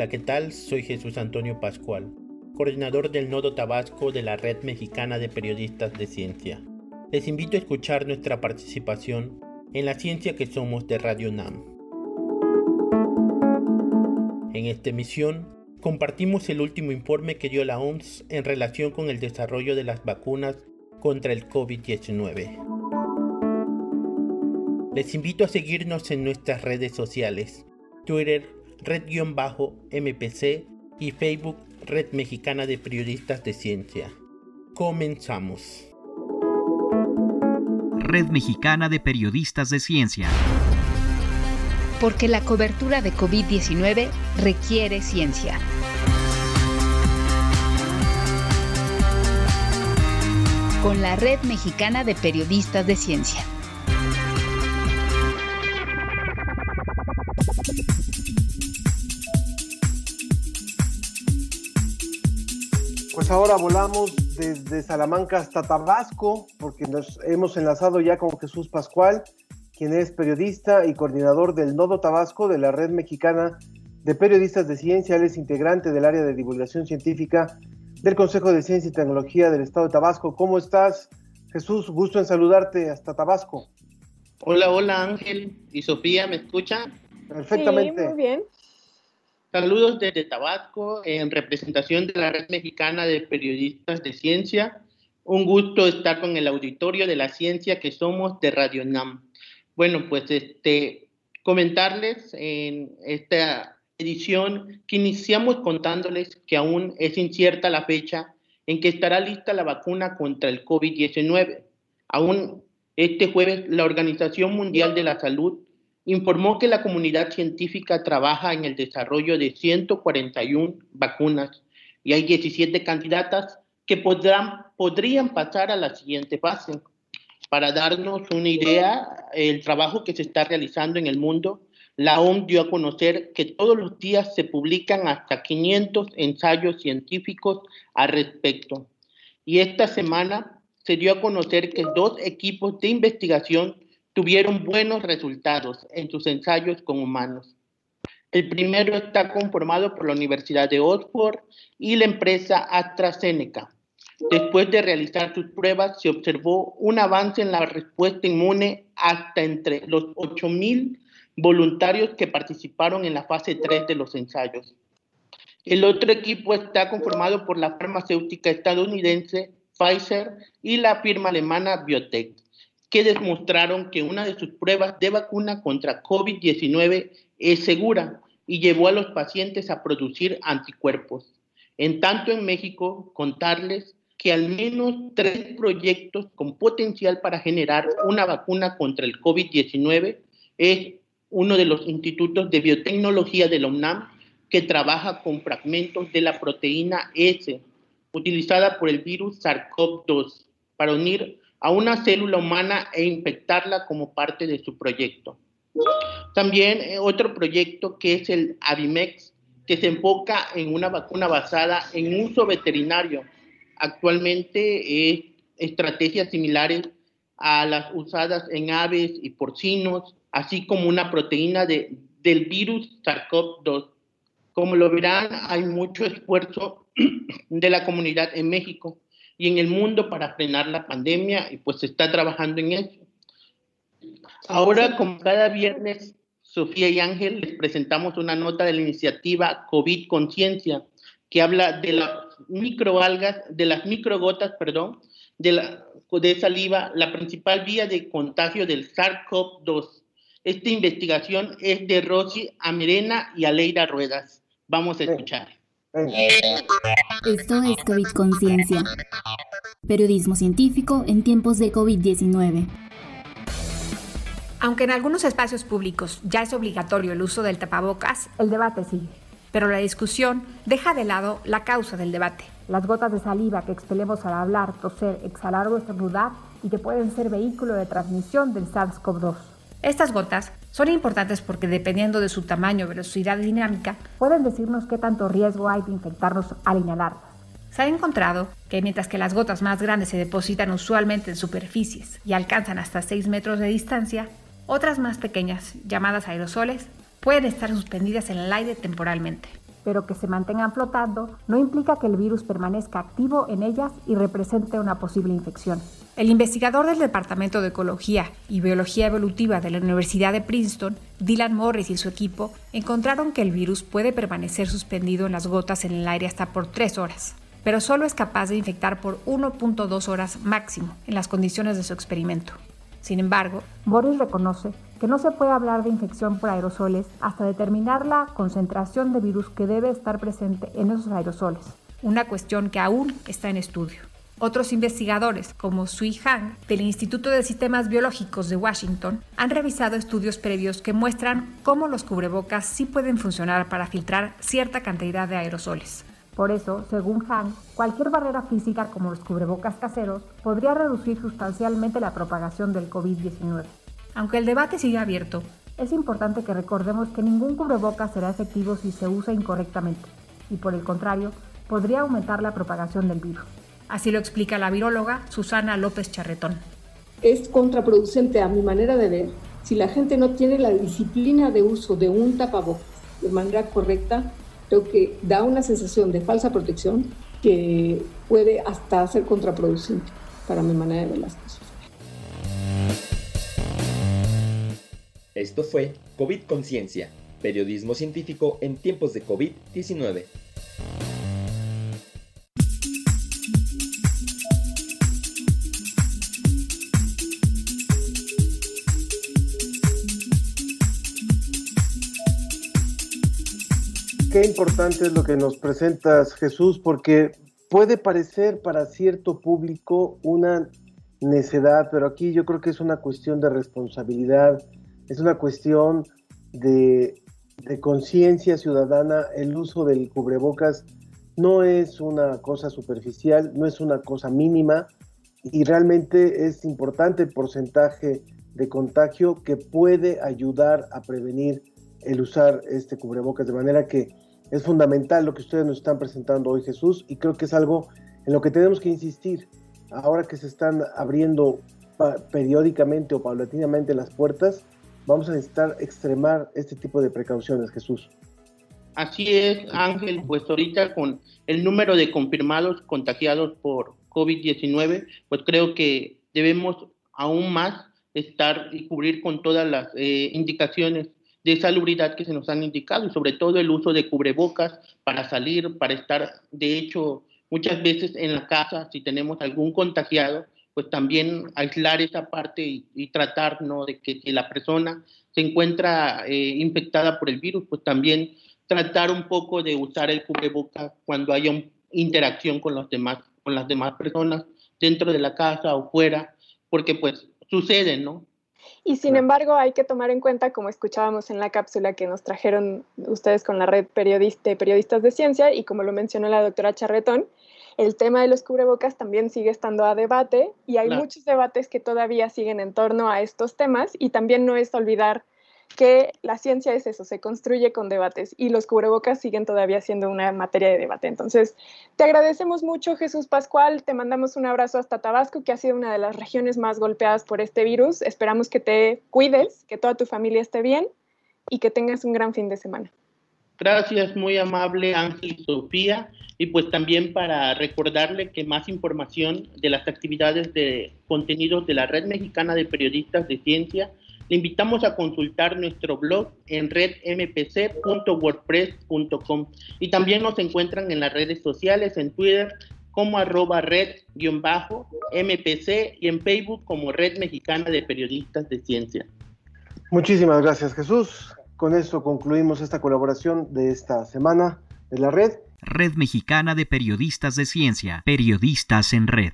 Hola, ¿qué tal? Soy Jesús Antonio Pascual, coordinador del Nodo Tabasco de la Red Mexicana de Periodistas de Ciencia. Les invito a escuchar nuestra participación en la ciencia que somos de Radio NAM. En esta emisión compartimos el último informe que dio la OMS en relación con el desarrollo de las vacunas contra el COVID-19. Les invito a seguirnos en nuestras redes sociales, Twitter, Red-MPC y Facebook, Red Mexicana de Periodistas de Ciencia. Comenzamos. Red Mexicana de Periodistas de Ciencia. Porque la cobertura de COVID-19 requiere ciencia. Con la Red Mexicana de Periodistas de Ciencia. Pues ahora volamos desde Salamanca hasta Tabasco, porque nos hemos enlazado ya con Jesús Pascual, quien es periodista y coordinador del Nodo Tabasco de la Red Mexicana de Periodistas de Ciencia. Él es integrante del área de divulgación científica del Consejo de Ciencia y Tecnología del Estado de Tabasco. ¿Cómo estás, Jesús? Gusto en saludarte hasta Tabasco. Hola, hola Ángel y Sofía, ¿me escuchan? Perfectamente. Sí, muy bien. Saludos desde Tabasco en representación de la Red Mexicana de Periodistas de Ciencia. Un gusto estar con el auditorio de la ciencia que somos de Radio NAM. Bueno, pues este, comentarles en esta edición que iniciamos contándoles que aún es incierta la fecha en que estará lista la vacuna contra el COVID-19. Aún este jueves la Organización Mundial de la Salud informó que la comunidad científica trabaja en el desarrollo de 141 vacunas y hay 17 candidatas que podrán, podrían pasar a la siguiente fase. Para darnos una idea, el trabajo que se está realizando en el mundo, la OMS dio a conocer que todos los días se publican hasta 500 ensayos científicos al respecto. Y esta semana se dio a conocer que dos equipos de investigación tuvieron buenos resultados en sus ensayos con humanos. El primero está conformado por la Universidad de Oxford y la empresa AstraZeneca. Después de realizar sus pruebas, se observó un avance en la respuesta inmune hasta entre los 8.000 voluntarios que participaron en la fase 3 de los ensayos. El otro equipo está conformado por la farmacéutica estadounidense Pfizer y la firma alemana Biotech que demostraron que una de sus pruebas de vacuna contra COVID-19 es segura y llevó a los pacientes a producir anticuerpos. En tanto, en México, contarles que al menos tres proyectos con potencial para generar una vacuna contra el COVID-19 es uno de los institutos de biotecnología de la que trabaja con fragmentos de la proteína S utilizada por el virus SARS-CoV-2 para unir a una célula humana e infectarla como parte de su proyecto. También eh, otro proyecto que es el Avimex, que se enfoca en una vacuna basada en uso veterinario. Actualmente es estrategias similares a las usadas en aves y porcinos, así como una proteína de, del virus SARS-CoV-2. Como lo verán, hay mucho esfuerzo de la comunidad en México y en el mundo para frenar la pandemia y pues se está trabajando en eso. Ahora, como cada viernes, Sofía y Ángel les presentamos una nota de la iniciativa COVID Conciencia que habla de las microalgas, de las microgotas, perdón, de, la, de saliva, la principal vía de contagio del SARS-CoV-2. Esta investigación es de Rosy Amirena y Aleida Ruedas. Vamos a escuchar. Esto es COVID Conciencia. Periodismo científico en tiempos de COVID-19. Aunque en algunos espacios públicos ya es obligatorio el uso del tapabocas, el debate sigue. Pero la discusión deja de lado la causa del debate. Las gotas de saliva que expelemos al hablar, toser, exhalar o estornudar y que pueden ser vehículo de transmisión del SARS-CoV-2. Estas gotas son importantes porque dependiendo de su tamaño, velocidad y dinámica, pueden decirnos qué tanto riesgo hay de infectarnos al inhalarlas. Se ha encontrado que mientras que las gotas más grandes se depositan usualmente en superficies y alcanzan hasta 6 metros de distancia, otras más pequeñas, llamadas aerosoles, pueden estar suspendidas en el aire temporalmente. Pero que se mantengan flotando no implica que el virus permanezca activo en ellas y represente una posible infección. El investigador del Departamento de Ecología y Biología Evolutiva de la Universidad de Princeton, Dylan Morris y su equipo, encontraron que el virus puede permanecer suspendido en las gotas en el aire hasta por 3 horas, pero solo es capaz de infectar por 1.2 horas máximo en las condiciones de su experimento. Sin embargo, Morris reconoce que no se puede hablar de infección por aerosoles hasta determinar la concentración de virus que debe estar presente en esos aerosoles, una cuestión que aún está en estudio. Otros investigadores, como Sui Han, del Instituto de Sistemas Biológicos de Washington, han revisado estudios previos que muestran cómo los cubrebocas sí pueden funcionar para filtrar cierta cantidad de aerosoles. Por eso, según Han, cualquier barrera física como los cubrebocas caseros podría reducir sustancialmente la propagación del COVID-19. Aunque el debate sigue abierto, es importante que recordemos que ningún cubrebocas será efectivo si se usa incorrectamente, y por el contrario, podría aumentar la propagación del virus. Así lo explica la viróloga Susana López Charretón. Es contraproducente a mi manera de ver si la gente no tiene la disciplina de uso de un tapabocas de manera correcta, creo que da una sensación de falsa protección que puede hasta ser contraproducente para mi manera de ver las cosas. Esto fue COVID Conciencia, periodismo científico en tiempos de COVID-19. Qué importante es lo que nos presentas, Jesús, porque puede parecer para cierto público una necedad, pero aquí yo creo que es una cuestión de responsabilidad, es una cuestión de, de conciencia ciudadana. El uso del cubrebocas no es una cosa superficial, no es una cosa mínima y realmente es importante el porcentaje de contagio que puede ayudar a prevenir el usar este cubrebocas, de manera que es fundamental lo que ustedes nos están presentando hoy, Jesús, y creo que es algo en lo que tenemos que insistir. Ahora que se están abriendo periódicamente o paulatinamente las puertas, vamos a necesitar extremar este tipo de precauciones, Jesús. Así es, Ángel, pues ahorita con el número de confirmados contagiados por COVID-19, pues creo que debemos aún más estar y cubrir con todas las eh, indicaciones de salubridad que se nos han indicado y sobre todo el uso de cubrebocas para salir, para estar, de hecho, muchas veces en la casa, si tenemos algún contagiado, pues también aislar esa parte y, tratar ¿no? de que si la persona se encuentra eh, infectada por el virus, pues también tratar un poco de usar el cubrebocas cuando haya interacción con, los demás, con las demás personas dentro de la casa o fuera, porque pues sucede, ¿no? Y sin embargo, hay que tomar en cuenta, como escuchábamos en la cápsula que nos trajeron ustedes con la red periodista, periodistas de ciencia y como lo mencionó la doctora Charretón, el tema de los cubrebocas también sigue estando a debate y hay muchos debates que todavía siguen en torno a estos temas y también no es olvidar que la ciencia es eso, se construye con debates y los cubrebocas siguen todavía siendo una materia de debate. Entonces, te agradecemos mucho, Jesús Pascual, te mandamos un abrazo hasta Tabasco, que ha sido una de las regiones más golpeadas por este virus. Esperamos que te cuides, que toda tu familia esté bien y que tengas un gran fin de semana. Gracias, muy amable Ángel y Sofía. Y pues también para recordarle que más información de las actividades de contenidos de la Red Mexicana de Periodistas de Ciencia le invitamos a consultar nuestro blog en redmpc.wordpress.com y también nos encuentran en las redes sociales, en Twitter como arroba red-mpc y en Facebook como Red Mexicana de Periodistas de Ciencia. Muchísimas gracias Jesús. Con esto concluimos esta colaboración de esta semana de la red. Red Mexicana de Periodistas de Ciencia, Periodistas en Red.